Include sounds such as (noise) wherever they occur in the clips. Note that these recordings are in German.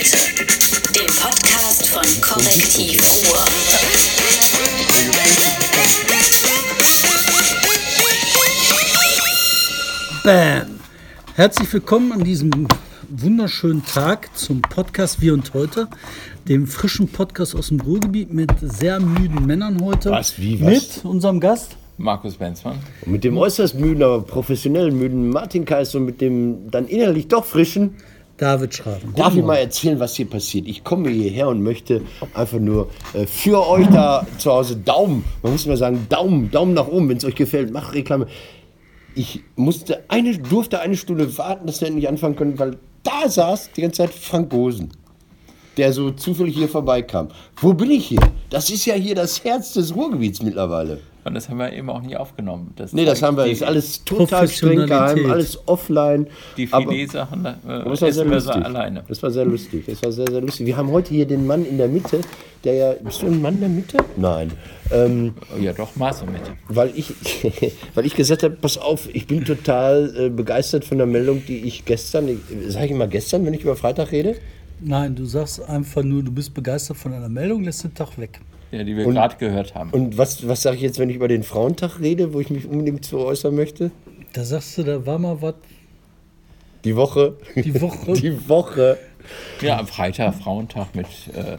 heute, dem Podcast von Korrektiv Ruhr. Bam! Herzlich willkommen an diesem wunderschönen Tag zum Podcast Wir und Heute, dem frischen Podcast aus dem Ruhrgebiet mit sehr müden Männern heute. Was, wie, was? Mit unserem Gast. Markus Benzmann. Und mit dem äußerst müden, aber professionell müden Martin Kais und mit dem dann innerlich doch frischen. David Schraven. Darf ich mal erzählen, was hier passiert? Ich komme hierher und möchte einfach nur äh, für euch da zu Hause Daumen, man muss mal sagen, Daumen, Daumen nach oben, wenn es euch gefällt, macht Reklame. Ich musste eine, durfte eine Stunde warten, dass wir endlich anfangen können, weil da saß die ganze Zeit Frank Gosen, der so zufällig hier vorbeikam. Wo bin ich hier? Das ist ja hier das Herz des Ruhrgebiets mittlerweile. Und das haben wir eben auch nie aufgenommen. Das Nee, das haben wir, die, ist alles total streng geheim, alles offline. Die Filet-Sachen äh, es war sehr essen wir so lustig. alleine. Das war sehr lustig. Das war sehr, sehr lustig. Wir haben heute hier den Mann in der Mitte, der ja. Bist du ein Mann in der Mitte? Nein. Ähm, Ja, doch, Maß und Mitte. weil, ich, (laughs) weil ich gesagt habe, pass auf, ich bin total äh, begeistert von der Meldung, die ich gestern, sage ich immer gestern, wenn ich über Freitag rede? Nein, du sagst einfach nur, du bist begeistert von einer Meldung, lässt den Tag weg. Ja, die wir gerade gehört haben. Und was, was sage ich jetzt, wenn ich über den Frauentag rede, wo ich mich unbedingt zu äußern möchte? Da sagst du, da war mal was. Die Woche. Die Woche. (laughs) Die Woche. Ja, am Freitag, Frauentag mit äh,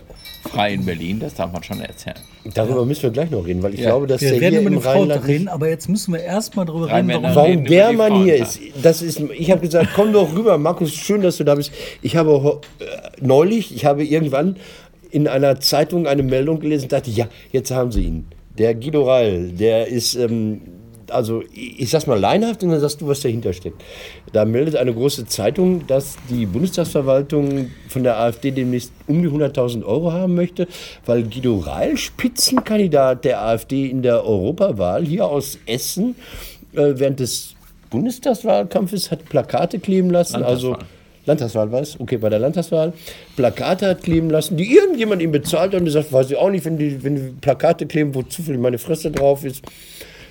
Frei in Berlin, das darf man schon erzählen. Darüber müssen wir gleich noch reden, weil ich Ja. glaube, dass Wir der hier über im den Frauentag Rheinland reden, aber jetzt müssen wir erstmal darüber reden, Rheinmänner warum. Warum reden der Mann hier ist, das ist, ich habe gesagt, komm doch rüber, Markus, schön, dass du da bist. Ich habe äh, neulich, ich habe irgendwann in einer Zeitung eine Meldung gelesen, dachte, ja, jetzt haben sie ihn. Der Guido Reil, der ist, ähm, also ich ich sag's mal leinhaft und dann sagst du, was dahinter steckt. Da meldet eine große Zeitung, dass die Bundestagsverwaltung von der AfD demnächst um die 100.000 Euro haben möchte, weil Guido Reil, Spitzenkandidat der AfD in der Europawahl hier aus Essen, äh, während des Bundestagswahlkampfes hat Plakate kleben lassen, also Landtagswahl. War es, okay, bei der Landtagswahl, Plakate hat kleben lassen, die irgendjemand ihm bezahlt hat und gesagt, weiß ich auch nicht, wenn die, wenn die Plakate kleben, wo zufällig meine Fresse drauf ist.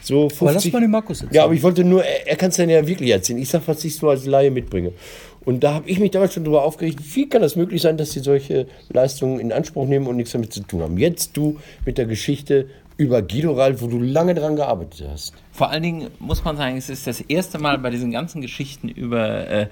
So 50. Aber lass mal den Markus erzählen. Ja, aber ich wollte nur, er, er kann es dann ja wirklich erzählen. Ich sag, was ich so als Laie mitbringe. Und da habe ich mich damals schon darüber aufgeregt, wie kann das möglich sein, dass sie solche Leistungen in Anspruch nehmen und nichts damit zu tun haben. Jetzt du mit der Geschichte über Guido Reil, wo du lange dran gearbeitet hast. Vor allen Dingen muss man sagen, es ist das erste Mal bei diesen ganzen Geschichten über äh,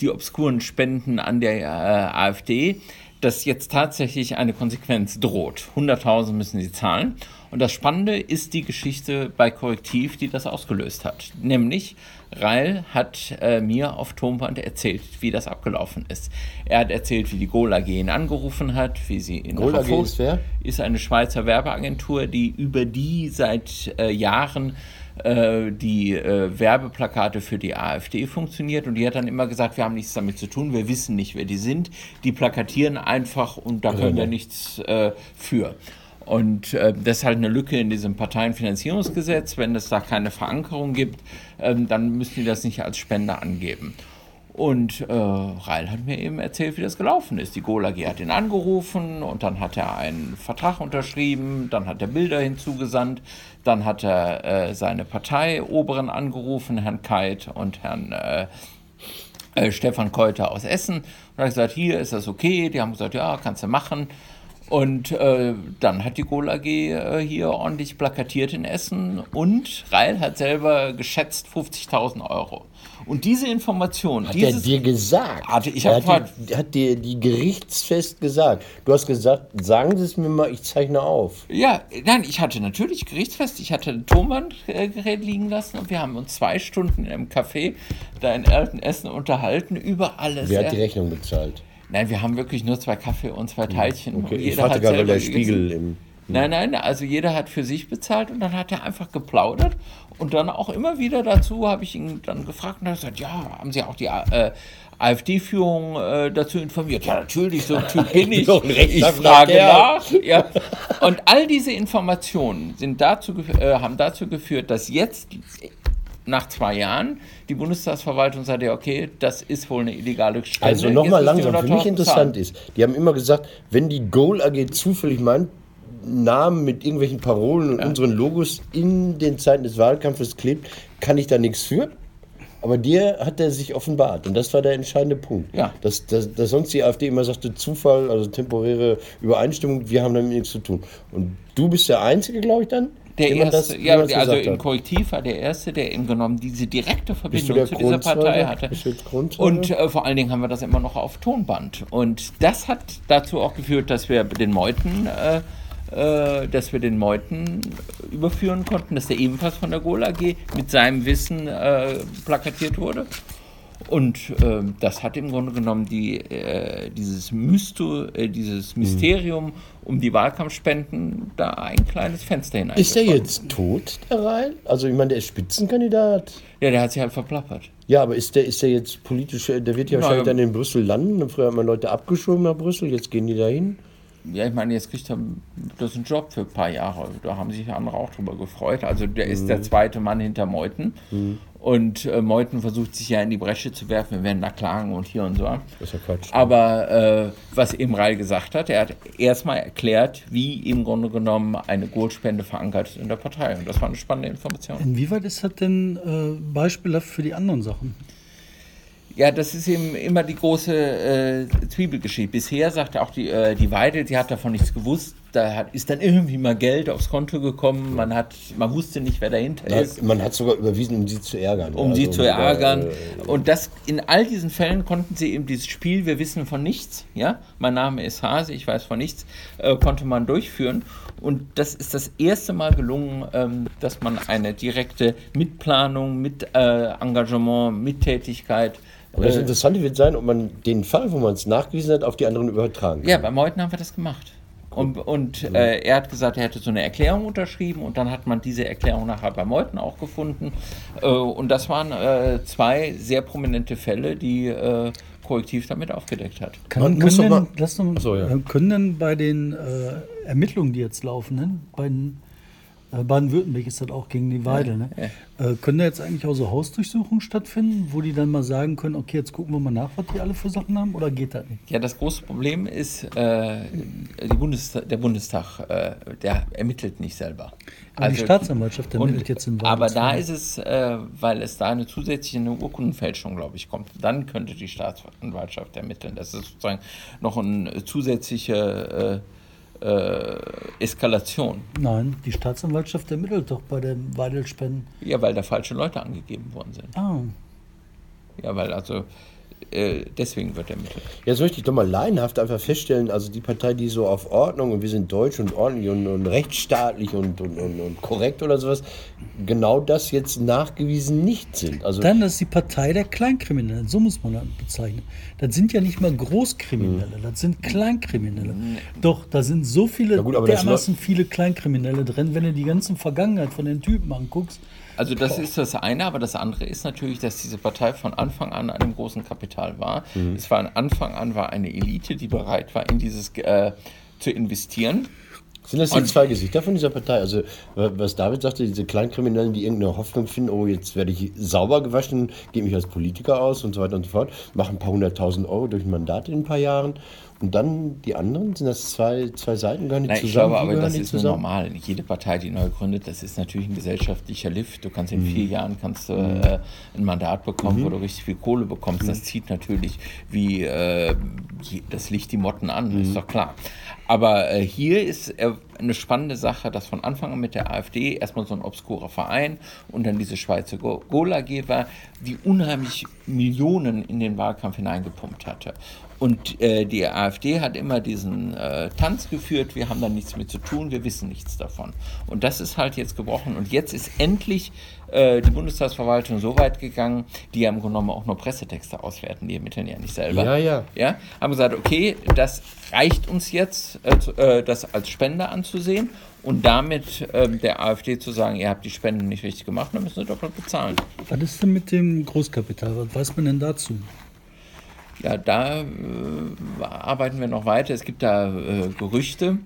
die obskuren Spenden an der äh, AfD, dass jetzt tatsächlich eine Konsequenz droht. 100.000 müssen sie zahlen. Und das Spannende ist die Geschichte bei Korrektiv, die das ausgelöst hat. Nämlich, Reil hat äh, mir auf Tonband erzählt, wie das abgelaufen ist. Er hat erzählt, wie die Gola ihn angerufen hat, wie sie in Gola Rafo- ist wer? ist eine Schweizer Werbeagentur, die über die seit äh, Jahren äh, die äh, Werbeplakate für die AfD funktioniert. Und die hat dann immer gesagt, wir haben nichts damit zu tun, wir wissen nicht, wer die sind. Die plakatieren einfach und da können wir nichts äh, für. Und äh, das ist halt eine Lücke in diesem Parteienfinanzierungsgesetz. Wenn es da keine Verankerung gibt, ähm, dann müssen die das nicht als Spende angeben. Und äh, Reil hat mir eben erzählt, wie das gelaufen ist. Die Gola hat ihn angerufen und dann hat er einen Vertrag unterschrieben, dann hat er Bilder hinzugesandt, dann hat er äh, seine Parteioberen angerufen, Herrn Keit und Herrn äh, äh, Stefan Keuter aus Essen und hat gesagt, hier ist das okay. Die haben gesagt, ja, kannst du machen. Und äh, dann hat die Gol AG äh, hier ordentlich plakatiert in Essen und Reil hat selber geschätzt 50.000 Euro. Und diese Information, Hat dieses, er dir gesagt? Hatte- ich er hab hat, dir, hat dir die gerichtsfest gesagt. Du hast gesagt, sagen Sie es mir mal, ich zeichne auf. Ja, nein, ich hatte natürlich gerichtsfest, ich hatte ein Tonbandgerät liegen lassen und wir haben uns zwei Stunden in einem Café da in Eltenessen unterhalten über alles. Wer hat die Rechnung bezahlt? Nein, wir haben wirklich nur zwei Kaffee und zwei Teilchen. Okay, und ich jeder hatte hat selber der Spiegel im. Nein, nein, also jeder hat für sich bezahlt und dann hat er einfach geplaudert und dann auch immer wieder dazu habe ich ihn dann gefragt und er hat gesagt, ja, haben Sie auch die äh, AfD-Führung äh, dazu informiert? Ja, natürlich, so ein Typ (laughs) bin ich. Ich frage nach. Ja. Und all diese Informationen sind dazu, äh, haben dazu geführt, dass jetzt nach zwei Jahren die Bundestagsverwaltung sagt, ja, okay, das ist wohl eine illegale Spende. Also nochmal langsam. Für mich 100.000 interessant zahlen. ist, die haben immer gesagt, wenn die Goal AG zufällig meinen Namen mit irgendwelchen Parolen und unseren Logos in den Zeiten des Wahlkampfes klebt, kann ich da nichts für. Aber dir hat er sich offenbart und das war der entscheidende Punkt. Ja. Dass, dass, dass sonst die AfD immer sagte, Zufall, also temporäre Übereinstimmung, wir haben damit nichts zu tun. Und du bist der Einzige, glaube ich, dann? Der erste, das- ja, also im. Korrektiv war der erste, der eben genommen diese direkte Verbindung zu dieser Partei hatte. Und äh, vor allen Dingen haben wir das immer noch auf Tonband. Und das hat dazu auch geführt, dass wir den Meuthen, äh, äh, dass wir den Meuthen überführen konnten, dass der ebenfalls von der GOL AG mit seinem Wissen äh, plakatiert wurde. Und ähm, das hat im Grunde genommen die, äh, dieses, Mysto, äh, dieses Mysterium um die Wahlkampfspenden da ein kleines Fenster hinein. ist der jetzt tot, der Rhein? Also ich meine, der ist Spitzenkandidat. Ja, der hat sich halt verplappert. Ja, aber ist der, ist der jetzt politisch, der wird ja Na, wahrscheinlich ja. dann in Brüssel landen. Früher hat man Leute abgeschoben nach Brüssel, jetzt gehen die dahin. Ja, ich meine, jetzt kriegt er das einen Job für ein paar Jahre. Da haben sich andere auch drüber gefreut. Also der ist der zweite Mann hinter Meuthen. Und äh, Meuthen versucht sich ja in die Bresche zu werfen. Wir werden da klagen und hier und so. Das ist ja Quatsch. Aber äh, was eben Reil gesagt hat, er hat erstmal erklärt, wie im Grunde genommen eine Goldspende verankert ist in der Partei. Und das war eine spannende Information. Inwieweit ist das denn äh, beispielhaft für die anderen Sachen? Ja, das ist eben immer die große äh, Zwiebelgeschichte. Bisher sagte auch die, äh, die Weidel, sie hat davon nichts gewusst. Da hat, ist dann irgendwie mal Geld aufs Konto gekommen. Man, hat, man wusste nicht, wer dahinter ist, man hat sogar überwiesen, um sie zu ärgern. um sie Also, zu ärgern. äh, Und das, in all diesen Fällen konnten sie eben dieses Spiel, wir wissen von nichts, ja, mein Name ist Hase, ich weiß von nichts, äh, konnte man durchführen. Und das ist das erste Mal gelungen, ähm, dass man eine direkte Mitplanung, mit äh, Engagement, Mittätigkeit Aber das äh, Interessante wird sein, ob man den Fall, wo man es nachgewiesen hat, auf die anderen übertragen kann. Ja, bei Meuthen haben wir das gemacht. Und, und äh, er hat gesagt, er hätte so eine Erklärung unterschrieben und dann hat man diese Erklärung nachher bei Meuthen auch gefunden. Äh, und das waren äh, zwei sehr prominente Fälle, die äh, Korrektiv damit aufgedeckt hat. Kann, Man können, denn, mal- lass doch, So, ja. können denn bei den äh, Ermittlungen, die jetzt laufen, ne? bei den, Baden-Württemberg ist das auch gegen die Weidel, ne? Äh, können da jetzt eigentlich auch so Hausdurchsuchungen stattfinden, wo die dann mal sagen können, okay, jetzt gucken wir mal nach, was die alle für Sachen haben, oder geht das nicht? Ja, das große Problem ist, äh, die Bundestag, der Bundestag, äh, der ermittelt nicht selber. Aber die Staatsanwaltschaft ermittelt und, jetzt in Aber da Weidelsfällen. ist es, äh, weil es da eine zusätzliche eine Urkundenfälschung, glaube ich, kommt. Dann könnte die Staatsanwaltschaft ermitteln. Das ist sozusagen noch eine zusätzliche äh, Eskalation. Nein, die Staatsanwaltschaft ermittelt doch bei den Weidelspenden. Ja, weil da falsche Leute angegeben worden sind. Ah, Ja, weil also äh, deswegen wird ermittelt. Jetzt möchte ich doch mal laienhaft einfach feststellen, also die Partei, die so auf Ordnung und wir sind deutsch und ordentlich und, und rechtsstaatlich und, und, und, und korrekt oder sowas, genau das jetzt nachgewiesen nicht sind. Also dann das ist die Partei der Kleinkriminellen, so muss man das bezeichnen. Das sind ja nicht mal Großkriminelle, das sind Kleinkriminelle. Doch, da sind so viele, gut, dermaßen viele Kleinkriminelle drin, wenn du die ganze Vergangenheit von den Typen anguckst. Also das ist das eine, aber das andere ist natürlich, dass diese Partei von Anfang an einem großen Kapital war. Es war von Anfang an war eine Elite, die bereit war, in dieses äh, zu investieren. sind das die und- zwei Gesichter von dieser Partei? Also was David sagte, diese Kleinkriminellen, die irgendeine Hoffnung finden, oh jetzt werde ich sauber gewaschen, gebe mich als Politiker aus und so weiter und so fort, machen ein paar hunderttausend Euro durch ein Mandat in ein paar Jahren. Und dann die anderen, sind das zwei, zwei Seiten, gehören die Nein, zusammen? ich glaube aber, das ist nur normal. Jede Partei, die neu gründet, das ist natürlich ein gesellschaftlicher Lift. Du kannst in vier Jahren kannst du, äh, ein Mandat bekommen, wo du richtig viel Kohle bekommst. Das zieht natürlich wie äh, das Licht die Motten an, ist doch klar. Aber äh, hier ist äh, eine spannende Sache, dass von Anfang an mit der AfD erstmal so ein obskurer Verein und dann diese Schweizer Go- Gola AG war, die unheimlich Millionen in den Wahlkampf hineingepumpt hatte. Und äh, die AfD hat immer diesen äh, Tanz geführt, wir haben da nichts mit zu tun, wir wissen nichts davon. Und das ist halt jetzt gebrochen. Und jetzt ist endlich äh, die Bundestagsverwaltung so weit gegangen, die ja im Grunde genommen auch nur Pressetexte auswerten, die ermitteln ja nicht selber. Ja, ja. Ja, haben gesagt, okay, das reicht uns jetzt, äh, äh, das als Spende anzusehen und damit ähm, der AfD zu sagen, ihr habt die Spenden nicht richtig gemacht, dann müssen sie doppelt bezahlen. Was ist denn mit dem Großkapital? Was weiß man denn dazu? Ja, da äh, arbeiten wir noch weiter. Es gibt da äh, Gerüchte,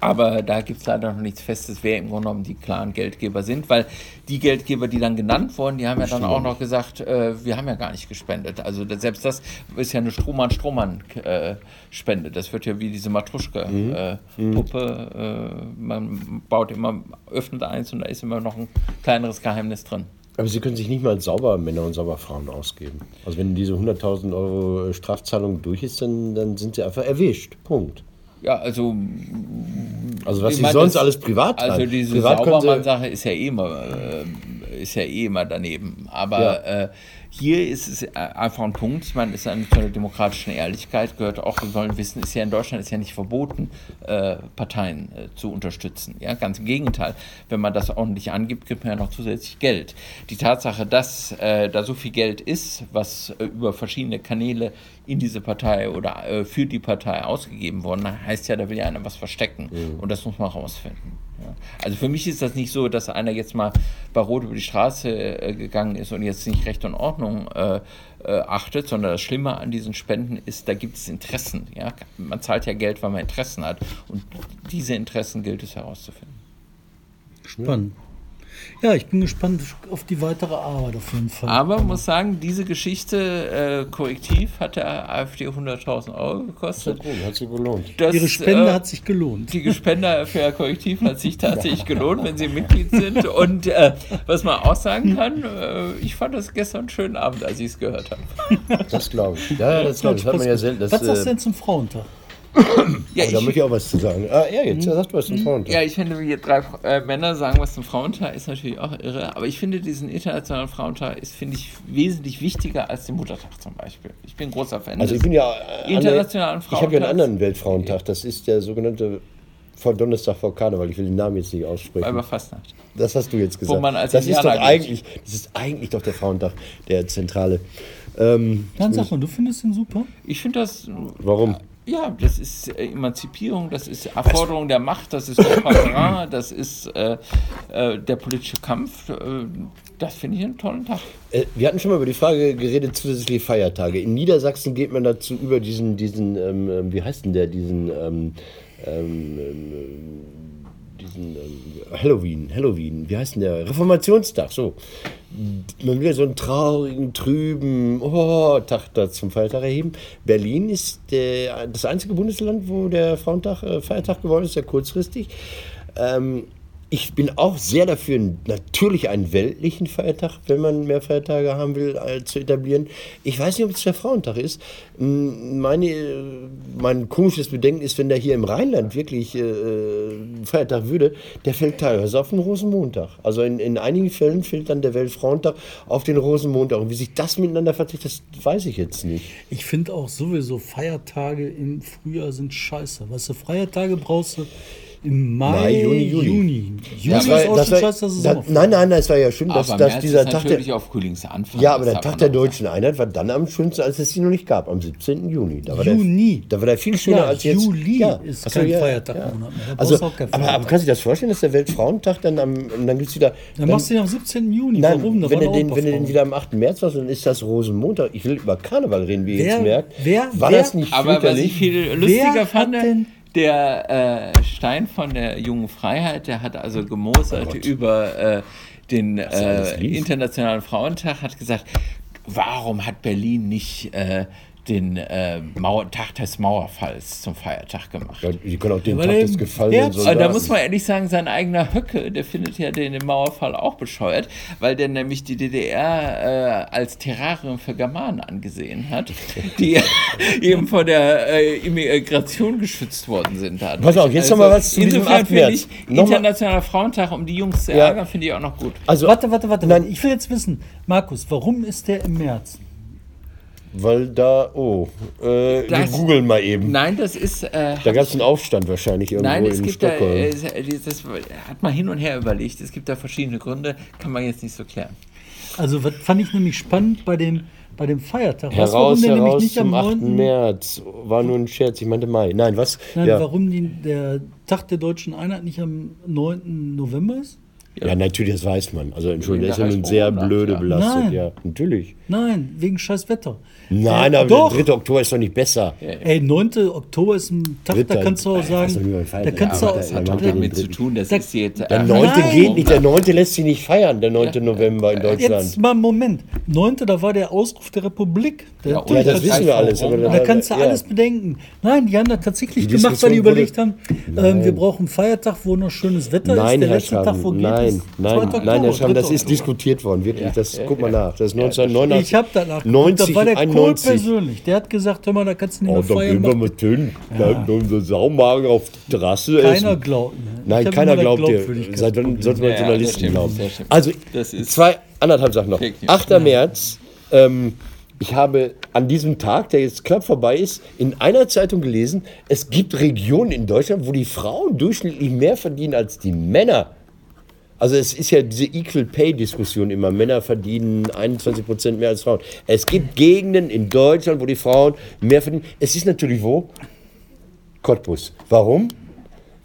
aber da gibt es leider noch nichts Festes, wer im Grunde genommen die klaren Geldgeber sind, weil die Geldgeber, die dann genannt wurden, die haben ja dann auch noch gesagt, äh, wir haben ja gar nicht gespendet. Also das, selbst das ist ja eine Strohmann-Strohmann-Spende. das wird ja wie diese Matruschka-Puppe. Äh, man baut immer, öffnet eins und da ist immer noch ein kleineres Geheimnis drin. Aber Sie können sich nicht mal sauber Männer und sauber Frauen ausgeben. Also wenn diese 100.000 Euro Strafzahlung durch ist, dann, dann sind Sie einfach erwischt. Punkt. Ja, also Also was Sie meine, sonst das- alles privat Also treiben. diese Saubermann-Sache ist ja eh immer, äh, ist ja eh immer daneben. Aber Ja. äh, hier ist es äh, einfach ein Punkt. Ich meine, es ist eine zu der demokratischen Ehrlichkeit gehört auch. Wir wollen wissen, ist ja in Deutschland ist ja nicht verboten, äh, Parteien äh, zu unterstützen. Ja, ganz im Gegenteil. Wenn man das ordentlich angibt, gibt man ja noch zusätzlich Geld. Die Tatsache, dass äh, da so viel Geld ist, was äh, über verschiedene Kanäle in diese Partei oder äh, für die Partei ausgegeben worden, heißt ja, da will ja einer was verstecken. Und das muss man rausfinden. Ja. Also für mich ist das nicht so, dass einer jetzt mal bei Rot über die Straße gegangen ist und jetzt nicht Recht und Ordnung äh, äh, achtet, sondern das Schlimme an diesen Spenden ist, da gibt es Interessen. Ja? Man zahlt ja Geld, weil man Interessen hat. Und diese Interessen gilt es herauszufinden. Spannend. Ja, ich bin gespannt auf die weitere Arbeit auf jeden Fall. Aber muss sagen, diese Geschichte äh, korrektiv hat der AfD 100.000 Euro gekostet. Gut, hat sich gelohnt. Das, Ihre Spende äh, hat sich gelohnt. Die Spender für (laughs) Korrektiv hat sich tatsächlich gelohnt, wenn sie Mitglied sind. Und äh, was man auch sagen kann, äh, ich fand das gestern einen schönen Abend, als ich es gehört habe. Das glaube ich. Ja, das glaube ich. Das hat man ja selten. Das, Was sagst du äh, denn zum Frauentag? Ja, aber da möchte ich auch was zu sagen. Ah, er jetzt, er sagt was zum Frauentag. Ja, ich finde, wie drei äh, Männer sagen was zum Frauentag, ist natürlich auch irre. Aber ich finde, diesen internationalen Frauentag ist, finde ich, wesentlich wichtiger als den Muttertag zum Beispiel. Ich bin großer Fan. Also ich des- bin ja äh, Internationalen Ich habe ja einen anderen Weltfrauentag. Das ist der sogenannte vor Donnerstag vor Karneval. Ich will den Namen jetzt nicht aussprechen. Weiber Fastnacht. Das hast du jetzt gesagt. man als das ist doch geht. eigentlich, das ist eigentlich doch der Frauentag, der zentrale. Ähm, Dann sag mal, du findest den super? Ich finde das, warum? Ja, das ist äh, Emanzipierung, das ist Erforderung der Macht, das ist Contemporain, (coughs) das ist äh, äh, der politische Kampf. Äh, das finde ich einen tollen Tag. Äh, Wir hatten schon mal über die Frage geredet, zusätzliche Feiertage. In Niedersachsen geht man dazu über diesen, diesen ähm, ähm, wie heißt denn der, diesen, ähm, ähm, ähm, Halloween, Halloween, wie heißt denn der? Reformationstag, so. Man will so einen traurigen, trüben oh, Tag da zum Feiertag erheben. Berlin ist der, das einzige Bundesland, wo der Frauentag äh, Feiertag geworden ist, sehr kurzfristig. Ähm, ich bin auch sehr dafür, natürlich einen weltlichen Feiertag, wenn man mehr Feiertage haben will, äh, zu etablieren. Ich weiß nicht, ob es der Frauentag ist. Meine, äh, mein komisches Bedenken ist, wenn der hier im Rheinland wirklich äh, Feiertag würde, der fällt teilweise auf den Rosenmontag. Also in, in einigen Fällen fällt dann der Weltfrauentag auf den Rosenmontag. Und wie sich das miteinander verträgt, das weiß ich jetzt nicht. Ich finde auch sowieso Feiertage im Frühjahr sind scheiße. Weißt du, Feiertage brauchst du im Mai, Mai, Juni, Juli. Juni. Juni Das ist war- auch das schon war- scheiße, dass es da- Sommerferien Nein, nein, nein, es war ja schön, dass, Aber dass März dieser ist Tag der, natürlich auf Frühlingsanfang. Ja, aber das der Tag der deutschen Einheit war dann am schönsten, als es ihn noch nicht gab, am 17. Juni. Da war Juni. Der, da war der viel schöner Ja, als jetzt. Juli ist Ach so, kein Feiertagmonat mehr. Da Also, keinen aber, aber Feiertag. kannst du dir das vorstellen, dass der Weltfrauentag dann am, und dann gibt es wieder. Dann machst du den am 17. Juni. Nein, Warum? Da wenn du den, wenn du den wieder am 8. März machst, dann ist das Rosenmontag. Ich will über Karneval reden, wie ihr Wer- jetzt merkt. wer- war wer- das nicht Aber was ich lustiger hat fand, denn- der äh, Stein von der jungen Freiheit, der hat also gemosert über äh, den äh. Internationalen Frauentag, hat gesagt, warum hat Berlin nicht äh, den äh, Mauer Tag des Mauerfalls zum Feiertag gemacht? Ja, die können auch den weil Tag des gefallenen Soldaten. da muss man ehrlich sagen, sein eigener Höcke, der findet ja den, den Mauerfall auch bescheuert, weil der nämlich die DDR äh, als Terrarium für Germanen angesehen hat, (laughs) die eben vor der äh, Immigration geschützt worden sind. dadurch. Pass auf, jetzt noch mal was zu diesem Insofern 8. finde März. ich, Noch mal- Internationaler Frauentag, um die Jungs zu Ja. ärgern, finde ich auch noch gut. also, Warte, warte, warte. Nein. Ich will jetzt wissen, Markus, warum ist der im März? Weil da, oh, äh, wir Das- googeln mal eben. Nein, das ist. Äh, Da gab es einen Aufstand wahrscheinlich irgendwo Nein, es in gibt da, Stockholm. äh, es- das hat man hin und her überlegt. Es gibt da verschiedene Gründe, kann man jetzt nicht so klären. Also, was fand ich nämlich spannend bei dem, bei dem Feiertag. Weißt du, warum Heraus, der nämlich heraus nicht am zum 8. 9. März. War nur ein Scherz, ich meinte Mai. Nein, was? Nein, ja. warum die, der Tag der deutschen Einheit nicht am 9. November ist? ja, natürlich, das weiß man. Also, Entschuldigung, der ist ja nun sehr blöde ja. belastet. Nein. Ja, natürlich. Nein, wegen scheiß Wetter. Nein, Äh, aber doch. der 3. Oktober ist doch nicht besser. Ey, 9. Oktober ist ein Tag, da Dritter. kannst du auch sagen, da kannst ist, du auch, das hat Ja, doch damit zu tun, das Da- ist jetzt. Der äh, 9. Nein. geht nicht, der 9. lässt sich nicht feiern, der 9. November in Deutschland. Jetzt mal einen Moment. 9. da war der Ausruf der Republik. Ja, Ja, die das wissen wir alles. Aber Da kannst du ja. alles bedenken. Nein, die haben das tatsächlich Die gemacht, weil die überlegt haben, ähm, wir brauchen einen Feiertag, wo noch schönes Wetter Nein, ist. Der Herr letzte Tag, wo Schaben, geht, nein, nein, 2. nein, Herr Schaben, das 3. ist diskutiert worden, wirklich. Das, guck mal nach. Das ist 1989. Ich habe danach 90, da war der Kohl 91. persönlich. Der hat gesagt, hör mal, da kannst du nicht Oh, mehr da feiern. gehen wir mit hin. Da unser Saumagen auf die Terrasse Keiner essen. glaubt mir. Nein, keiner das glaubt dir. Seit wann sollte man Ja, ja, Journalisten das glauben? das. Also, Das zwei, anderthalb Sachen noch. Fake News. 8. März. Ähm, ich habe an diesem Tag, der jetzt knapp vorbei ist, in einer Zeitung gelesen, es gibt Regionen in Deutschland, wo die Frauen durchschnittlich mehr verdienen als die Männer. Also es ist ja diese Equal Pay Diskussion immer. Männer verdienen 21 Prozent mehr als Frauen. Es gibt Gegenden in Deutschland, wo die Frauen mehr verdienen. Es ist natürlich wo? Cottbus. Warum?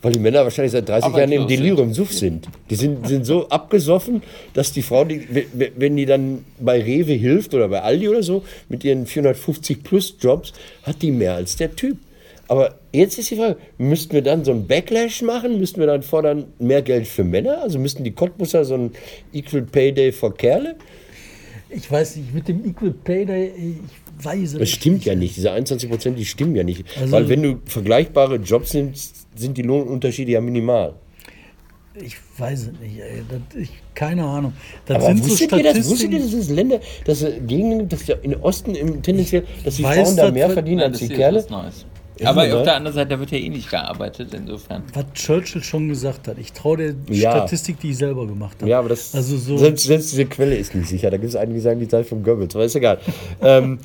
Weil die Männer wahrscheinlich seit 30 Jahren im. Delirium Suff sind. Die sind, sind so abgesoffen, dass die Frau, die, wenn die dann bei Rewe hilft oder bei Aldi oder so, mit ihren 450 plus Jobs, hat die mehr als der Typ. Aber jetzt ist die Frage, müssten wir dann so einen Backlash machen? Müssten wir dann fordern, mehr Geld für Männer? Also müssten die Cottbusser so einen Equal Pay Day für Kerle? Ich weiß nicht, mit dem Equal Pay Day, ich weiß es Das stimmt ja nicht. Diese 21 Prozent, die stimmen ja nicht. Also- Weil wenn du vergleichbare Jobs nimmst, sind die Lohnunterschiede ja minimal. Ich weiß es nicht, ey. Das, ich, keine Ahnung. Das Aber sind so wusstet ihr das? Wusstet ihr, dass es Länder, dass es Gegenden gibt, dass in Osten im, tendenziell, dass die weiß, Frauen da mehr verdienen Nein, als die Kerle? Ist Aber auf der anderen Seite, da wird ja eh nicht gearbeitet, insofern. Was Churchill schon gesagt hat. Ich traue der Ja. Statistik, die ich selber gemacht habe. Ja, aber das, Also so- selbst, selbst diese Quelle ist nicht sicher. Da gibt es einige, die sagen, die sei von Goebbels, aber ist egal. (laughs) ähm,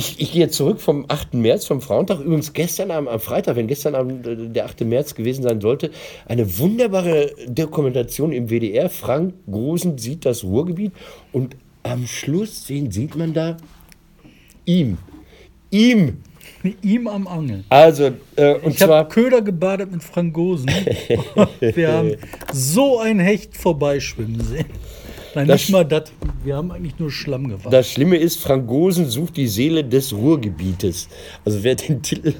ich, ich gehe jetzt zurück vom 8. März, vom Frauentag. Übrigens gestern Abend, am Freitag, wenn gestern Abend der 8. März gewesen sein sollte, eine wunderbare Dokumentation im WDR. Frank Grosen sieht das Ruhrgebiet und am Schluss, wen sieht man da? Ihm. Ihm. Mit ihm am Angeln. Also, äh, und Ich zwar. Köder gebadet mit Frangosen. (laughs) wir haben so ein Hecht vorbeischwimmen sehen. Nein, Das- nicht mal das. Wir haben eigentlich nur Schlamm gewaschen. Das Schlimme ist, Frank Gosen sucht die Seele des Ruhrgebietes. Also wer den Titel,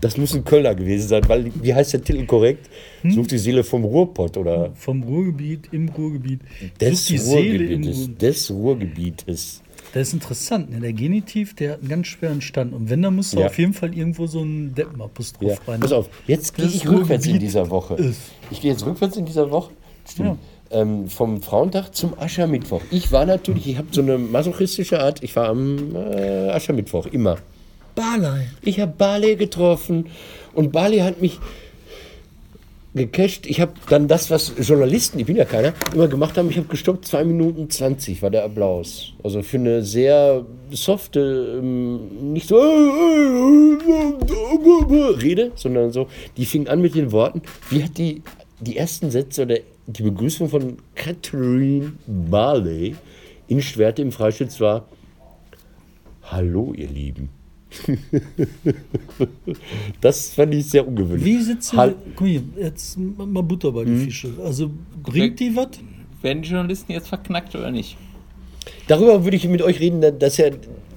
das muss ein Kölner gewesen sein, weil, wie heißt der Titel korrekt? Sucht die Seele vom Ruhrpott oder Vom Ruhrgebiet, im Ruhrgebiet. des Ruhrgebietes. Ruhrgebiet. Des Ruhrgebietes. Das ist interessant. Ne? Der Genitiv, der hat einen ganz schweren Stand. Und wenn, dann musst du Ja. auf jeden Fall irgendwo so einen Deppenapostroph Ja, rein. pass auf, jetzt gehe ich rückwärts in dieser Woche. ist- Ich gehe jetzt rückwärts in dieser Woche. Stimmt. Ähm, vom Frauentag zum Aschermittwoch. Ich war natürlich, ich habe so eine masochistische Art, ich war am äh, Aschermittwoch, immer. Barley. Ich habe Barley getroffen und Barley hat mich gecasht. Ich habe dann das, was Journalisten, ich bin ja keiner, immer gemacht haben, ich habe gestoppt, 2 Minuten 20 war der Applaus. Also für eine sehr softe, ähm, nicht so Rede, sondern so, die fing an mit den Worten, wie hat die, die ersten Sätze oder die Begrüßung von Catherine Barley in Schwerte im Freischütz war, Hallo ihr Lieben. (laughs) das fand ich sehr ungewöhnlich. Wie sitzen Hal- Guck mal, jetzt mal Butter bei die Hm? Fische. Also bringt die was? Werden die Journalisten jetzt verknackt oder nicht? Darüber würde ich mit euch reden, dass ja,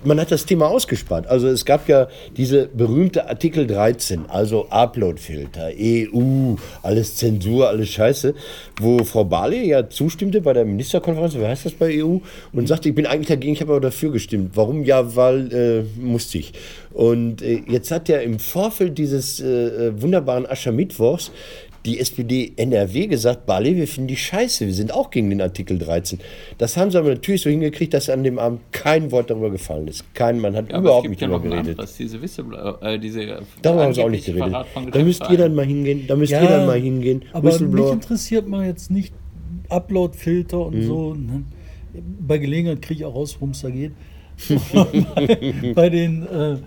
man hat das Thema ausgespart. Also es gab ja diese berühmte Artikel 13, also Uploadfilter, EU, alles Zensur, alles Scheiße, wo Frau Barley ja zustimmte bei der Ministerkonferenz, wer heißt das bei EU, und sagte, ich bin eigentlich dagegen, ich habe aber dafür gestimmt. Warum? Ja, weil äh, musste ich. Und äh, jetzt hat ja im Vorfeld dieses äh, äh, wunderbaren Aschermittwochs die SPD NRW gesagt, Barley, wir finden die scheiße, wir sind auch gegen den Artikel 13. Das haben sie aber natürlich so hingekriegt, dass an dem Abend kein Wort darüber gefallen ist. Kein Mann hat Ja, überhaupt nicht ja darüber geredet. diese Whistleblower, äh, diese Darüber haben sie auch nicht geredet. Da müsst ihr dann mal hingehen, da müsst ihr dann mal hingehen. Aber mich interessiert mal jetzt nicht Upload-Filter und Mhm. so. Ne? Bei Gelegenheit kriege ich auch raus, worum es da geht. (laughs) bei den äh,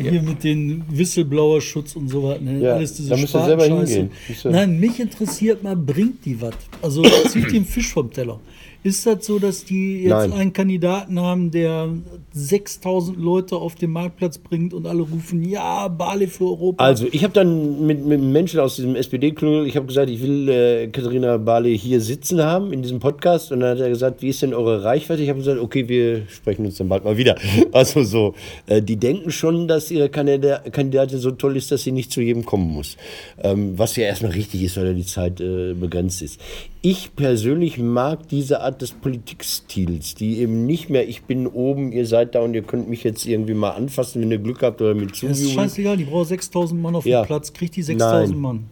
hier mit den Whistleblower-Schutz und so weiter. Ne? Ja, Alles diese da müsst ihr selber hingehen. Nein, mich interessiert mal, bringt die was? Also zieht die einen Fisch vom Teller. Ist das so, dass die jetzt Nein. einen Kandidaten haben, der 6000 Leute auf den Marktplatz bringt und alle rufen, ja, Bali für Europa? Also, ich habe dann mit, mit Menschen aus diesem SPD-Klüngel, ich habe gesagt, ich will äh, Katharina Barley hier sitzen haben in diesem Podcast. Und dann hat er gesagt, wie ist denn eure Reichweite? Ich habe gesagt, okay, wir sprechen uns dann bald mal wieder. (laughs) Also so, äh, die denken schon, dass ihre Kandida Kandidatin so toll ist, dass sie nicht zu jedem kommen muss. Ähm, was ja erstmal richtig ist, weil ja die Zeit äh, begrenzt ist. Ich persönlich mag diese Art des Politikstils, die eben nicht mehr, ich bin oben, ihr seid da und ihr könnt mich jetzt irgendwie mal anfassen, wenn ihr Glück habt oder mit Das ist zujubeln. scheißegal, die braucht 6000 Mann auf Ja. dem Platz. Kriegt die 6000 Nein. Mann.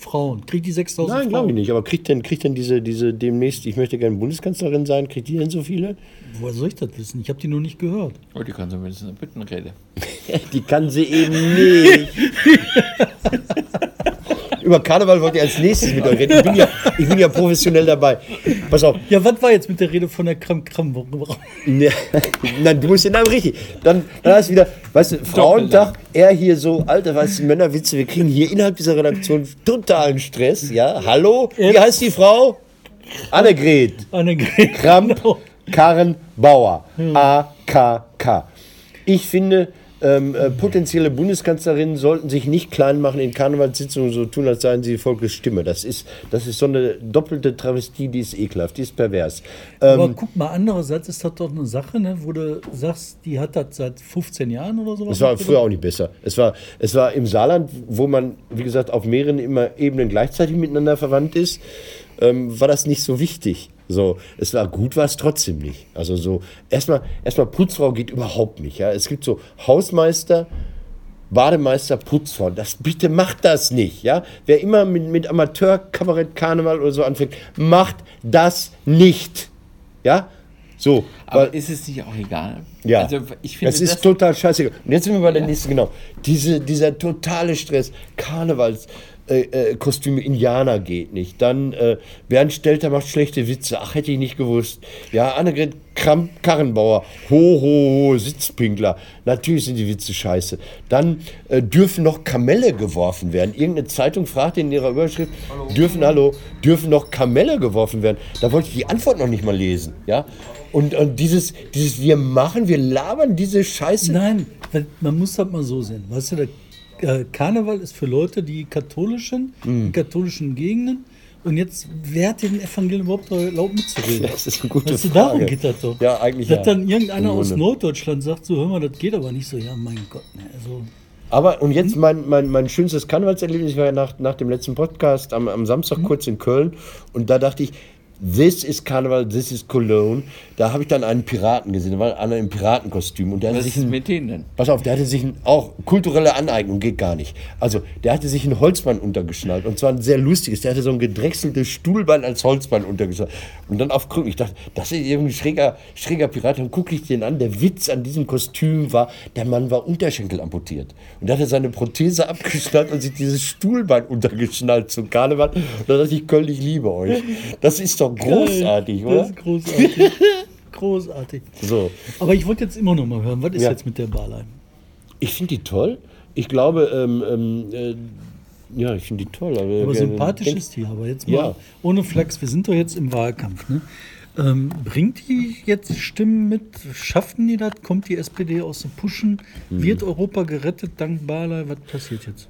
Frauen. Kriegt die 6000 Nein, Frauen. glaube ich nicht. Aber kriegt denn, kriegt denn diese, diese demnächst, ich möchte gerne Bundeskanzlerin sein, kriegt die denn so viele? Woher soll ich das wissen? Ich habe die noch nicht gehört. Oh, die kann zumindest eine Büttenrede. (laughs) Die kann sie eben nicht. (laughs) Über Karneval wollte ich als nächstes mit euch reden. Ich bin ja, ich bin ja professionell dabei. Pass auf. Ja, was war jetzt mit der Rede von der Kram Kram? Ne, (laughs) Nein, du musst den Namen richtig. Dann, dann hast du wieder, weißt du, Frauentag, er hier so, alte weiße Männerwitze. Wir kriegen hier innerhalb dieser Redaktion totalen Stress. Ja, hallo? Wie heißt die Frau? Annegret. Annegret. Kramp, Genau. Karren, Bauer. AKK. Ich finde, ähm, äh, potenzielle Bundeskanzlerinnen sollten sich nicht klein machen in Karnevalssitzungen so tun, als seien sie Volkes Stimme. Das ist, das ist so eine doppelte Travestie, die ist ekelhaft, die ist pervers. Ähm, Aber guck mal, andererseits ist das doch eine Sache, ne, wo du sagst, die hat das seit 15 Jahren oder sowas. Es war früher auch nicht besser. Es war, es war im Saarland, wo man, wie gesagt, auf mehreren immer Ebenen gleichzeitig miteinander verwandt ist, ähm, war das nicht so wichtig. So, es war gut, war es trotzdem nicht. Also so, erstmal, erstmal Putzfrau geht überhaupt nicht. Ja? Es gibt so Hausmeister, Bademeister, Putzfrau. Das bitte macht das nicht. Ja? Wer immer mit, mit Amateur, Kabarett, Karneval oder so anfängt, macht das nicht. Ja? So, Aber weil- ist es nicht auch egal? ja, Also ich finde es ist total scheiße. Und jetzt sind wir bei der nächsten, genau. Diese, dieser totale Stress, Karnevals. Äh, äh, Kostüme Indianer geht nicht. Dann äh, Bernd Stelter macht schlechte Witze. Ach, hätte ich nicht gewusst. Ja, Annegret Kramp Karrenbauer. Ho, ho, ho, Sitzpinkler. Natürlich sind die Witze scheiße. Dann äh, dürfen noch Kamelle geworfen werden. Irgendeine Zeitung fragt in ihrer Überschrift, dürfen, hallo, dürfen noch Kamelle geworfen werden. Da wollte ich die Antwort noch nicht mal lesen. Ja? Und, und dieses, dieses, wir machen, wir labern diese Scheiße. Nein, man muss das mal so sehen. Weißt du, äh, Karneval ist für Leute, die katholisch sind, Mhm. in katholischen Gegenden. Und jetzt, wer hat den Evangelium überhaupt erlaubt mitzureden? Das ist eine gute Weißt du, Frage. darum geht das doch. Ja, eigentlich Dass ja. dann irgendeiner aus. Norddeutschland sagt, so hör mal, das geht aber nicht so. Ja, mein Gott, ne, also, Aber und jetzt mein, mein, mein schönstes Karnevalserlebnis war ja nach, nach dem letzten Podcast am, am Samstag kurz in Köln und da dachte ich, this is Karneval, this is Cologne. Da habe ich dann einen Piraten gesehen, da war einer im Piratenkostüm und der hatte was sich ist ein, mit denen denn? Pass auf, der hatte sich ein, auch kulturelle Aneignung, geht gar nicht. Also, der hatte sich ein Holzbein untergeschnallt und zwar ein sehr lustiges. Der hatte so ein gedrechseltes Stuhlbein als Holzbein untergeschnallt. Und dann auf Krücken. Ich dachte, das ist irgendwie ein schräger, schräger Pirat. Dann gucke ich den an. Der Witz an diesem Kostüm war, der Mann war Unterschenkel amputiert. Und der hatte seine Prothese abgeschnallt und sich dieses Stuhlbein untergeschnallt zum Karneval. Und da dachte ich, Köln, ich liebe euch. Das ist doch großartig, das oder? ist großartig. (laughs) großartig. So. Aber ich wollte jetzt immer noch mal hören, was ist Ja. jetzt mit der Barlein? Ich finde die toll. Ich glaube, ähm, ähm, äh, ja, ich finde die toll. Aber, Aber sympathisch denk- ist die, aber jetzt mal Ja. ohne Flachs, wir sind doch jetzt im Wahlkampf. Ne? Ähm, bringt die jetzt Stimmen mit? Schaffen die das? Kommt die SPD aus dem Pushen? Mhm. Wird Europa gerettet dank Barley? Was passiert jetzt?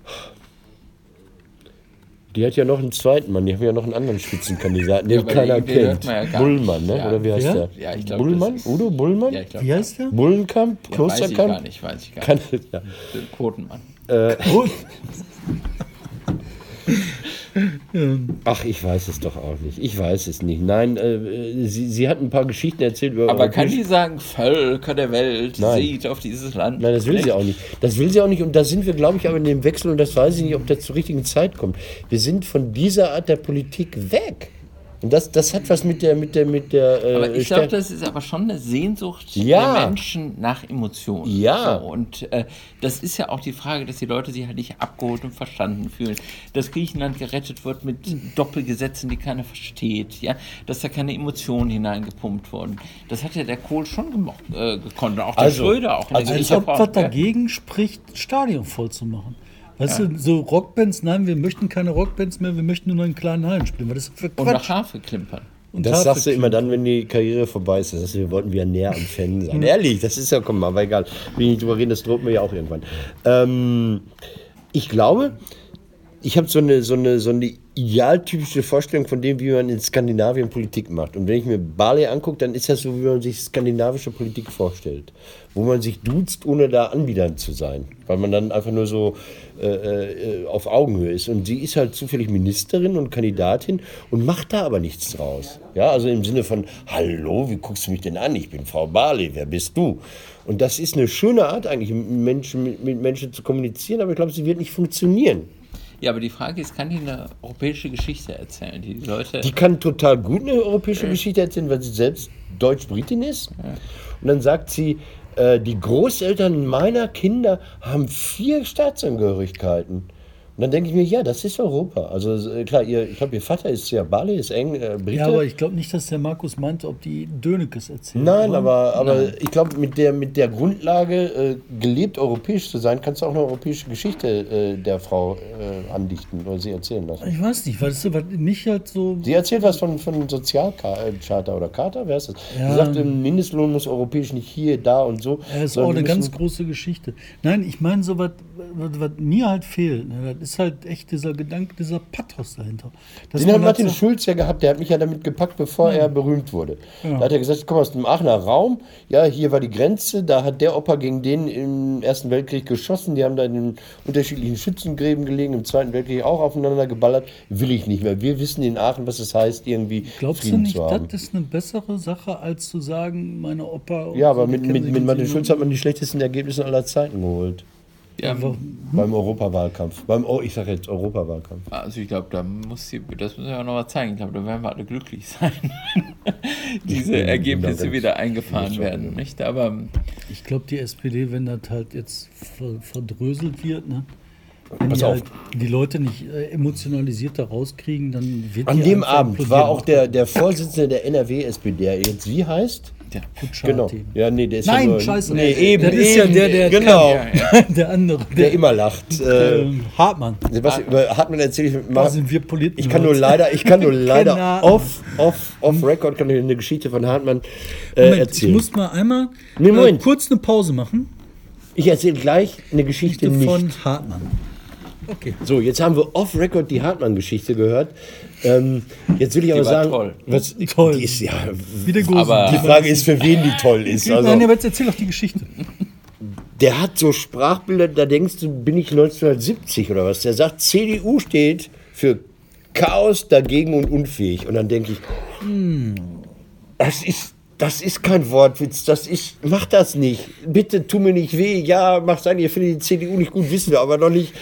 Die hat ja noch einen zweiten Mann, die haben ja noch einen anderen Spitzenkandidaten, den Ja, keiner kennt. ja Bullmann, ne? Ja. Oder wie heißt Ja? der? Ja, ich glaub, Bullmann? Udo Bullmann? Ja, ich glaube. Wie heißt der? Bullenkamp? Weiß ich gar Klosterkamp? nicht, weiß ich gar Kann, nicht. ja. Quotenmann. Oh, (laughs) Ach, ich weiß es doch auch nicht. Ich weiß es nicht. Nein, äh, sie, sie hat ein paar Geschichten erzählt über Aber kann die sagen, Völker der Welt, Nein. seht auf dieses Land? Nein, das will sie auch nicht. Das will sie auch nicht. Und da sind wir, glaube ich, aber in dem Wechsel, und das weiß ich nicht, ob das zur richtigen Zeit kommt. Wir sind von dieser Art der Politik weg. Und das, das hat was mit der, mit der, mit der. Äh, Aber ich glaube, das ist aber schon eine Sehnsucht Ja. der Menschen nach Emotionen. Ja. So, und äh, das ist ja auch die Frage, dass die Leute sich halt nicht abgeholt und verstanden fühlen. Dass Griechenland gerettet wird mit Doppelgesetzen, die keiner versteht. Ja? Dass da keine Emotionen hineingepumpt wurden. Das hat ja der Kohl schon gemocht, äh, gekonnt. Auch der Also, Schröder. Auch also als ich Gerichtsverfahren, was ja. dagegen spricht, Stadion voll zu machen. Weißt du, so Rockbands, nein, wir möchten keine Rockbands mehr, wir möchten nur noch in kleinen Hallen spielen. Ist das für Und nach Quatsch? Harfe klimpern. Und Das sagst du immer dann, wenn die Karriere vorbei ist. Das heißt, wir wollten wieder näher am Fan sein. Ehrlich, das ist ja, komm mal, aber egal. Will ich nicht drüber reden, das droht mir ja auch irgendwann. Ähm, ich glaube, ich habe so eine, so, eine, so eine idealtypische Vorstellung von dem, wie man in Skandinavien Politik macht. Und wenn ich mir Bali angucke, dann ist das so, wie man sich skandinavische Politik vorstellt. Wo man sich duzt, ohne da anbiedernd zu sein. Weil man dann einfach nur so äh, äh, auf Augenhöhe ist. Und sie ist halt zufällig Ministerin und Kandidatin und macht da aber nichts draus. Ja, also im Sinne von, hallo, wie guckst du mich denn an? Ich bin Frau Bali, wer bist du? Und das ist eine schöne Art eigentlich, mit Menschen, mit, Menschen zu kommunizieren, aber ich glaube, sie wird nicht funktionieren. Ja, aber die Frage ist, kann die eine europäische Geschichte erzählen? Die Leute. Die kann total gut eine europäische Geschichte erzählen, weil sie selbst Deutsch-Britin ist. Und dann sagt sie, die Großeltern meiner Kinder haben vier Staatsangehörigkeiten. Und dann denke ich mir, ja, das ist Europa. Also äh, klar, ihr, ich glaube, ihr Vater ist ja Bali, ist Eng, äh, Brite. Ja, aber ich glaube nicht, dass der Markus meinte, ob die Dönekes erzählen. Nein, aber, aber ich glaube, mit der, mit der Grundlage, äh, gelebt europäisch zu sein, kannst du auch eine europäische Geschichte äh, der Frau äh, andichten oder sie erzählen lassen. Ich weiß nicht, weil das was mich halt so. Sie erzählt was von, von Sozialcharta oder Charta, wer ist das? Ja. Sie sagt, im Mindestlohn muss europäisch nicht hier, da und so. Ja, das ist auch eine ganz große Geschichte. Nein, ich meine so was, was, was mir halt fehlt. Ne? Das ist halt echt dieser Gedanke, dieser Pathos dahinter. Dass Den hat halt Martin so- Schulz ja gehabt, der hat mich ja damit gepackt, bevor er berühmt wurde. Da hat er gesagt, ich komme aus dem Aachener Raum, ja, hier war die Grenze, da hat der Opa gegen den im Ersten Weltkrieg geschossen, die haben da in den unterschiedlichen Schützengräben gelegen, im Zweiten Weltkrieg auch aufeinander geballert, will ich nicht mehr. Wir wissen in Aachen, was es heißt, irgendwie Glaubst du Frieden nicht, zu haben. das ist eine bessere Sache, als zu sagen, meine Opa. Ja, aber so, mit, mit, mit Martin Schulz hat man die schlechtesten Ergebnisse aller Zeiten geholt. Ja, Beim Europawahlkampf. Beim, oh, ich sage jetzt Europawahlkampf. also ich glaube, da muss sie, das muss ja auch noch mal zeigen. Ich glaube, da werden wir alle glücklich sein, wenn (laughs) diese bin Ergebnisse wieder eingefahren schon, werden, nicht? Aber Ich glaube, die SPD, wenn das halt jetzt ver verdröselt wird, ne? Wenn Pass die, auf. halt die Leute nicht äh, emotionalisiert da rauskriegen, dann wird An die dem Abend war auch der, der Vorsitzende der NRW-SPD, der jetzt wie heißt? Ja, Kutschaty. Genau. Ja, nee, der ist Nein, ja nur, scheiße. Nee, eben, Das ist eben, ja der, der genau, kann. (laughs) der andere, der der, immer lacht. Äh, Hartmann. Sebastian, über Hartmann erzähle ich Da mal. sind wir Politiker. Ich kann nur leider, ich kann nur (laughs) leider off, off, off Record kann ich eine Geschichte von Hartmann äh, Moment, ich erzählen. muss mal einmal Nee, äh, kurz eine Pause machen. Ich erzähle gleich eine Geschichte Geschichte nicht. von Hartmann. Okay. So, jetzt haben wir off Record die Hartmann-Geschichte gehört. Ähm, jetzt will ich aber sagen, toll. was Toll. Die ist ja. Wie der große Aber- Die Frage ist, für wen die toll ist. Nein, Also, aber jetzt erzähl doch die Geschichte. der hat so Sprachbilder, da denkst du, bin ich 1970 oder was? Der sagt, CDU steht für Chaos, dagegen und unfähig. Und dann denke ich, hm, das ist, das ist kein Wortwitz, das ist, mach das nicht. Bitte tu mir nicht weh. Ja, mach sein, ihr findet die CDU nicht gut, wissen wir, aber noch nicht.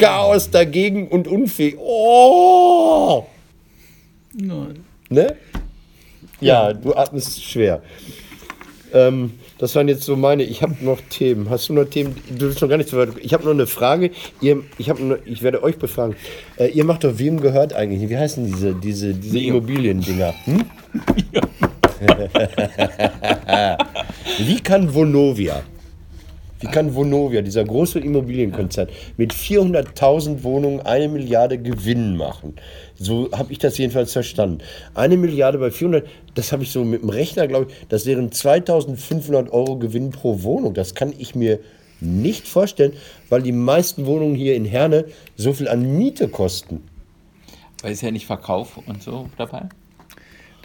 Chaos, dagegen und unfähig. Oh! Nein. Ne? Ja, du atmest schwer. Ähm, das waren jetzt so meine. Ich habe noch Themen. Hast du noch Themen? Du bist noch gar nicht so weit. Ich habe noch eine Frage. Ihr, ich, hab noch, ich werde euch befragen. Äh, ihr macht doch, wem gehört eigentlich? Wie heißen diese, diese, diese Immobiliendinger? Hm? (laughs) (laughs) Wie kann Vonovia, wie kann Vonovia, dieser große Immobilienkonzern, mit 400.000 Wohnungen eine Milliarde Gewinn machen? So habe ich das jedenfalls verstanden. Eine Milliarde bei 400, das habe ich so mit dem Rechner, glaube ich, das wären 2.500 Euro Gewinn pro Wohnung. Das kann ich mir nicht vorstellen, weil die meisten Wohnungen hier in Herne so viel an Miete kosten. weil ist ja nicht Verkauf und so dabei.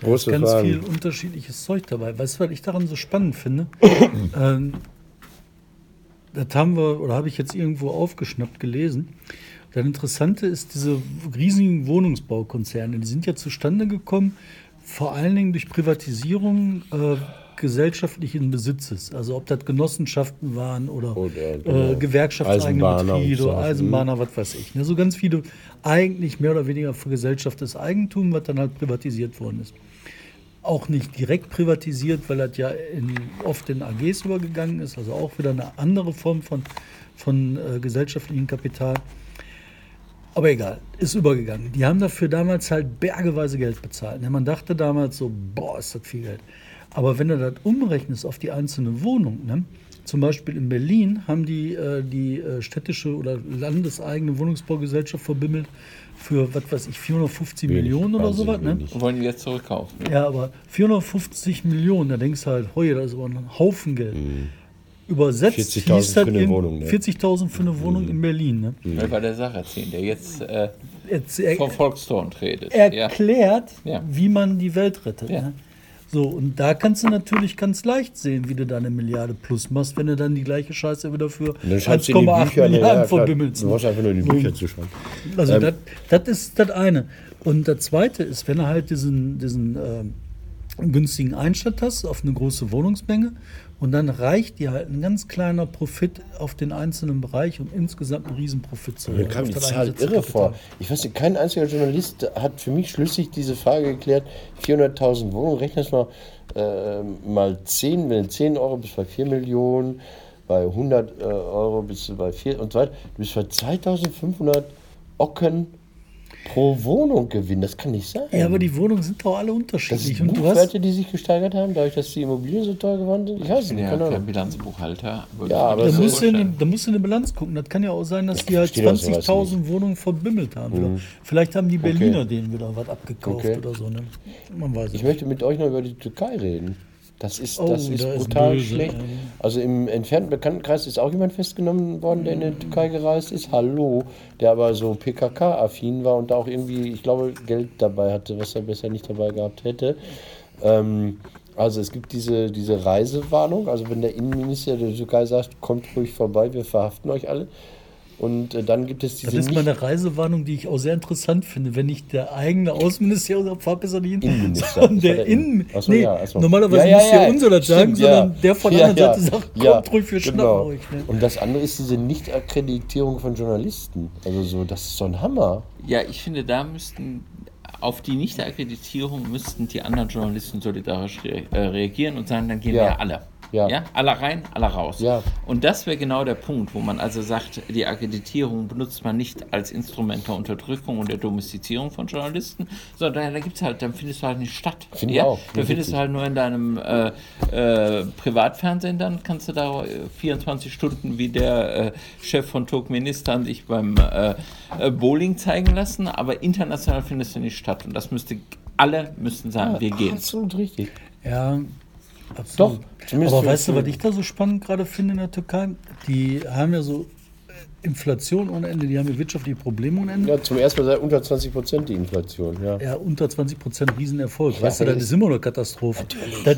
Da ist ganz Fragen. viel unterschiedliches Zeug dabei. Weißt du, was ich daran so spannend finde? (coughs) ähm, das haben wir, oder habe ich jetzt irgendwo aufgeschnappt gelesen. Das Interessante ist, diese riesigen Wohnungsbaukonzerne, die sind ja zustande gekommen, vor allen Dingen durch Privatisierung äh, gesellschaftlichen Besitzes. Also ob das Genossenschaften waren oder, Oder, genau. äh, gewerkschaftseigene Betriebe, so. Eisenbahner, was weiß ich. Ne? So ganz viele eigentlich mehr oder weniger vergesellschaftetes Eigentum, was dann halt privatisiert worden ist auch nicht direkt privatisiert, weil das ja in, oft in AGs übergegangen ist, also auch wieder eine andere Form von, von äh, gesellschaftlichem Kapital. Aber egal, ist übergegangen. Die haben dafür damals halt bergeweise Geld bezahlt. Ne? Man dachte damals so, boah, ist das viel Geld. Aber wenn du das umrechnest auf die einzelne Wohnung, ne? zum Beispiel in Berlin haben die äh, die äh, städtische oder landeseigene Wohnungsbaugesellschaft verbimmelt für, was weiß ich, 450 Millionen oder sowas. Ne? wenig. Wollen die jetzt zurückkaufen? Ja, aber 450 Millionen, da denkst du halt, heu, das ist aber ein Haufen Geld. übersetzt 40.000 hieß das für eine in- Wohnung, ne? 40.000 für eine Wohnung in Berlin. Ne? Das war der Sarrazin, der jetzt äh, Jetzt er, vom Volkston redet. erklärt, Ja. wie man die Welt rettet. Ja. Ne? So, und da kannst du natürlich ganz leicht sehen, wie du da eine Milliarde plus machst, wenn du dann die gleiche Scheiße wieder für Und dann schreibst du in die 1,8 Bücher, ne, Milliarden ja, verbimmelst. du brauchst einfach nur die Bücher zu schreiben. Also Ähm, das, ist das eine. Und das zweite ist, wenn du halt diesen, diesen ähm, günstigen Einstand hast auf eine große Wohnungsmenge und dann reicht dir halt ein ganz kleiner Profit auf den einzelnen Bereich, um insgesamt einen riesen Profit zu Mir haben. kam Auf die Zahl irre vor. Ich weiß nicht, kein einziger Journalist hat für mich schlüssig diese Frage geklärt. 400.000 Wohnungen, rechne das mal, äh, mal 10, wenn du 10 Euro bist bei 4 Millionen, bei 100 äh, Euro bist du bei 4 und so weiter. Du bist bei 2500 Ocken pro Wohnung gewinnen. Das kann nicht sein. Ja, aber die Wohnungen sind doch alle das unterschiedlich. sind du hast, Buchwerte, die sich gesteigert haben, dadurch, dass die Immobilien so teuer geworden sind. Ich weiß Ich nicht, ja keine kein Ahnung. Bilanzbuchhalter. Ja, aber da das musst, du in, vorstellen. die- da musst du in die Bilanz gucken. Das kann ja auch sein, dass die halt verstehe auch sowas 20.000 Wohnungen verbimmelt haben. Wieder. Vielleicht haben die Berliner denen wieder was abgekauft Okay. oder so. Ne? Man weiß es Ich möchte mit euch noch über die Türkei reden. Das ist, Oh, das ist ist brutal böse, schlecht. Also im entfernten Bekanntenkreis ist auch jemand festgenommen worden, der in die Türkei gereist ist. Hallo, der aber so PKK-affin war und da auch irgendwie, ich glaube, Geld dabei hatte, was er besser nicht dabei gehabt hätte. Ähm, also es gibt diese, diese Reisewarnung. Also wenn der Innenminister der Türkei sagt, kommt ruhig vorbei, wir verhaften euch alle. Und äh, dann gibt es Das diese ist mal eine Reisewarnung, die ich auch sehr interessant finde. Wenn nicht der eigene Außenminister oder besser nicht Innenminister. sondern Das der Innen Innen- Ach so, nee, ja, ach so. Normalerweise Ja, ja, muss ja ja, unser das sagen, stimmt, ja. sondern der von der Ja, anderen ja, Seite sagt, kommt ja, ruhig, wir schnappen genau. euch. Ne? Und das andere ist diese Nichtakkreditierung von Journalisten. Also so, das ist so ein Hammer. Ja, ich finde, da müssten auf die Nichtakkreditierung müssten die anderen Journalisten solidarisch rea äh, reagieren und sagen, dann gehen Ja. wir alle. Ja. alle rein, alle raus. Ja. Und das wäre genau der Punkt, wo man also sagt, die Akkreditierung benutzt man nicht als Instrument der Unterdrückung und der Domestizierung von Journalisten, sondern da gibt's halt, dann findest du halt nicht statt. Finde ich ja? auch. Da findest du halt nur in deinem äh, äh, Privatfernsehen, dann kannst du da äh, 24 Stunden wie der äh, Chef von Turkmenistan dich beim äh, äh, Bowling zeigen lassen, aber international findest du nicht statt. Und das müsste, alle müssten sagen, wir gehen. Absolut richtig. Ja, absolut. Doch, zumindest Aber weißt du, was ich da so spannend gerade finde in der Türkei? Die haben ja so äh, Inflation ohne Ende, die haben ja wirtschaftliche Probleme ohne Ende. Ja, zum ersten Mal seit unter 20 Prozent die Inflation. Ja. Ja, unter 20 Prozent Riesenerfolg. Weißt du, das ist- immer noch Katastrophe. Das,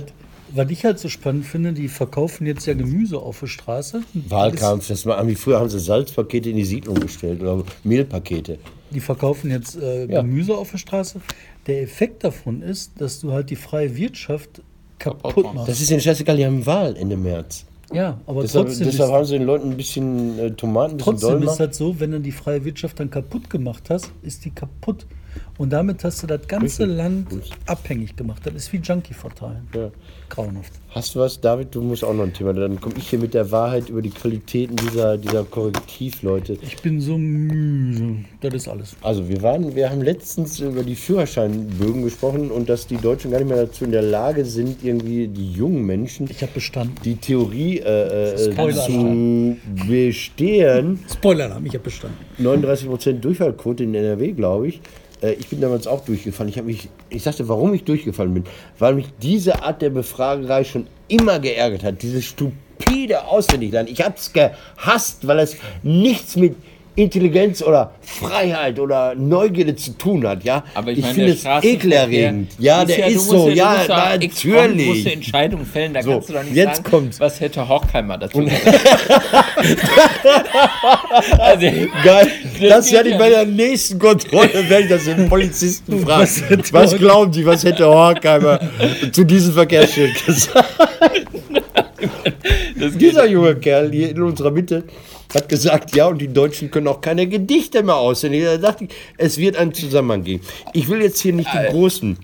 was ich halt so spannend finde, die verkaufen jetzt ja Gemüse auf der Straße. Wahlkampf, das war, früher haben sie Salzpakete in die Siedlung gestellt oder Mehlpakete. Die verkaufen jetzt äh, Ja. Gemüse auf der Straße. Der Effekt davon ist, dass du halt die freie Wirtschaft kaputt machst. Das ist ihnen scheißegal, die haben Wahl Ende März. ja, aber Deshalb, trotzdem, deshalb haben sie den Leuten ein bisschen äh, Tomaten, ein bisschen trotzdem Dolma. ist das so, wenn du die freie Wirtschaft dann kaputt gemacht hast, ist die kaputt. Und damit hast du das ganze Richtig. Land abhängig gemacht. Das ist wie Junkie verteilen. Ja. Grauenhaft. Hast du was, David? Du musst auch noch ein Thema. Dann komme ich hier mit der Wahrheit über die Qualitäten dieser, dieser Korrektivleute. Ich bin so müde. Das ist alles. Also wir waren, wir haben letztens über die Führerscheinbögen gesprochen und dass die Deutschen gar nicht mehr dazu in der Lage sind, irgendwie die jungen Menschen Ich habe bestanden. die Theorie äh, äh, Spoiler. zu bestehen. Spoiler-Alarm, ich habe bestanden. 39% Durchfallquote in NRW, glaube ich. Äh, Ich bin damals auch durchgefallen. Ich, mich, ich sagte, warum ich durchgefallen bin. Weil mich diese Art der Befragerei schon immer geärgert hat. Dieses stupide Auswendiglernen. Ich habe es gehasst, weil es nichts mit Intelligenz oder Freiheit oder Neugierde zu tun hat. Ja? Aber ich, ich finde es ekelerregend. Ja, der ist so. Ja, natürlich. musst du Entscheidungen fällen, da So, kannst du doch nicht jetzt sagen, kommt's. was hätte Horkheimer dazu (laughs) also, Geil. Das werde ich bei der nächsten Kontrolle, werde ich das den Polizisten fragen. Was Was glauben Sie, was hätte Horkheimer zu diesem Verkehrsschild gesagt? (laughs) Dieser junge Kerl hier in unserer Mitte hat gesagt, ja, und die Deutschen können auch keine Gedichte mehr aussehen. Da dachte ich, es wird einen Zusammenhang geben. Ich will jetzt hier nicht die großen.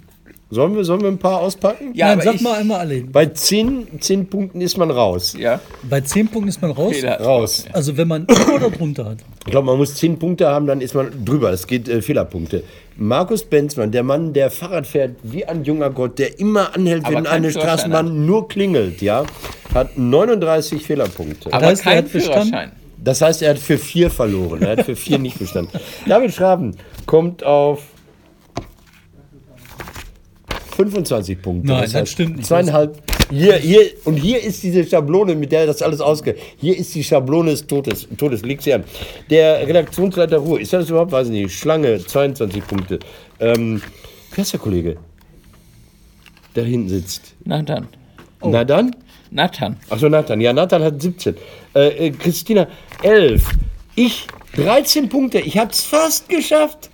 Sollen wir, sollen wir ein paar auspacken? ja, Nein, sag ich, mal einmal alle. Bei 10, 10 Punkten ist man raus. ja, Bei 10 Punkten ist man raus. Fehler. Raus. Also wenn man über oder drunter hat. Ich glaube, man muss 10 Punkte haben, dann ist man drüber. Es geht äh, Fehlerpunkte. Markus Benzmann, der Mann, der Fahrrad fährt wie ein junger Gott, der immer anhält, Aber wenn eine Führerschein Straßenbahn nur klingelt, ja, hat 39 Fehlerpunkte. aber heißt, er kein hat bestanden? Das heißt, er hat für vier verloren. Er hat für vier nicht bestanden. David Schraben kommt auf 25 Punkte. Nein, das heißt stimmt nicht. Zweieinhalb. Hier, hier, und hier ist diese Schablone, mit der das alles ausgeht. Hier ist die Schablone des Todes. Todes. Leg sie an. Der Redaktionsleiter Ruhe, ist das überhaupt? Weiß ich nicht. Schlange, 22 Punkte. Ähm, wer ist der Kollege? Der hinten sitzt. Nathan. Na dann? Nathan. Achso, Nathan. Ja, Nathan hat 17. Äh, äh, Christina, 11. Ich, 13 Punkte. Ich hab's fast geschafft.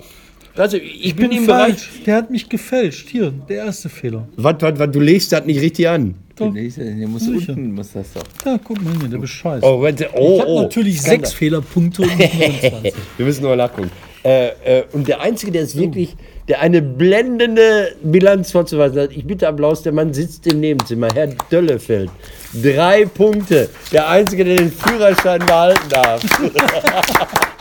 Also, ich, bin, im Bereich. falsch. Der hat mich gefälscht. Hier, der erste Fehler. Was, was, was, du legst das nicht richtig an. Doch. Der muss Sicher. unten, muss das doch. Da, guck mal hier, der. Oh, warte. Oh, ich habe oh. natürlich Skandal. sechs Fehlerpunkte und nicht (laughs) 29. Wir müssen nur nachgucken. Äh, äh, und der Einzige, der ist wirklich, der eine blendende Bilanz vorzuweisen hat, ich bitte Applaus, der Mann sitzt im Nebenzimmer, Herr Döllefeld. Drei Punkte. Der Einzige, der den Führerschein behalten darf. (laughs)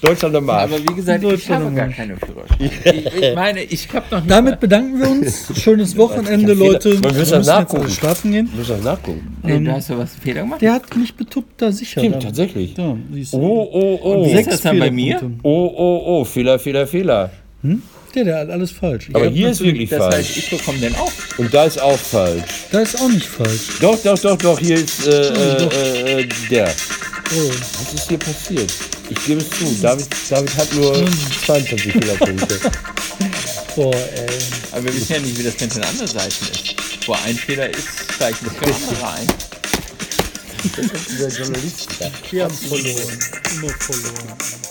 Deutschland am Marsch. Aber wie gesagt, ich Deutschland habe gar keine Führerschein. Ich, ich (laughs) meine, ich habe noch nicht. Damit bedanken wir uns. (laughs) Schönes Wochenende. Leute. Wir das müssen jetzt nachgucken. alle schlafen gehen. Ich muss auch nachgucken. Nee, du hast doch was Fehler gemacht? Der hat mich betuppt da sicher. Stimmt, tatsächlich. Da. Oh, oh, oh. Wie ist das dann bei mir? Oh, oh, oh. Fehler, Fehler, Fehler. Der, der hat alles falsch. Ich Aber hab hier ist natürlich- wirklich Das falsch. heißt, ich bekomme den auch. Und da ist auch falsch. Da ist auch nicht falsch. Doch, doch, doch, doch. Hier ist äh, äh, äh, der. Oh. Was ist hier passiert? Ich gebe es zu. David, David hat nur 22 Fehlerpunkte. (laughs) Boah, ey. Aber wir wissen ja nicht, wie das mit den anderen Seiten ist. Wo ein Fehler ist, steigt nicht der andere ein. Dieser Journalist da. Wir haben verloren. Immer verloren.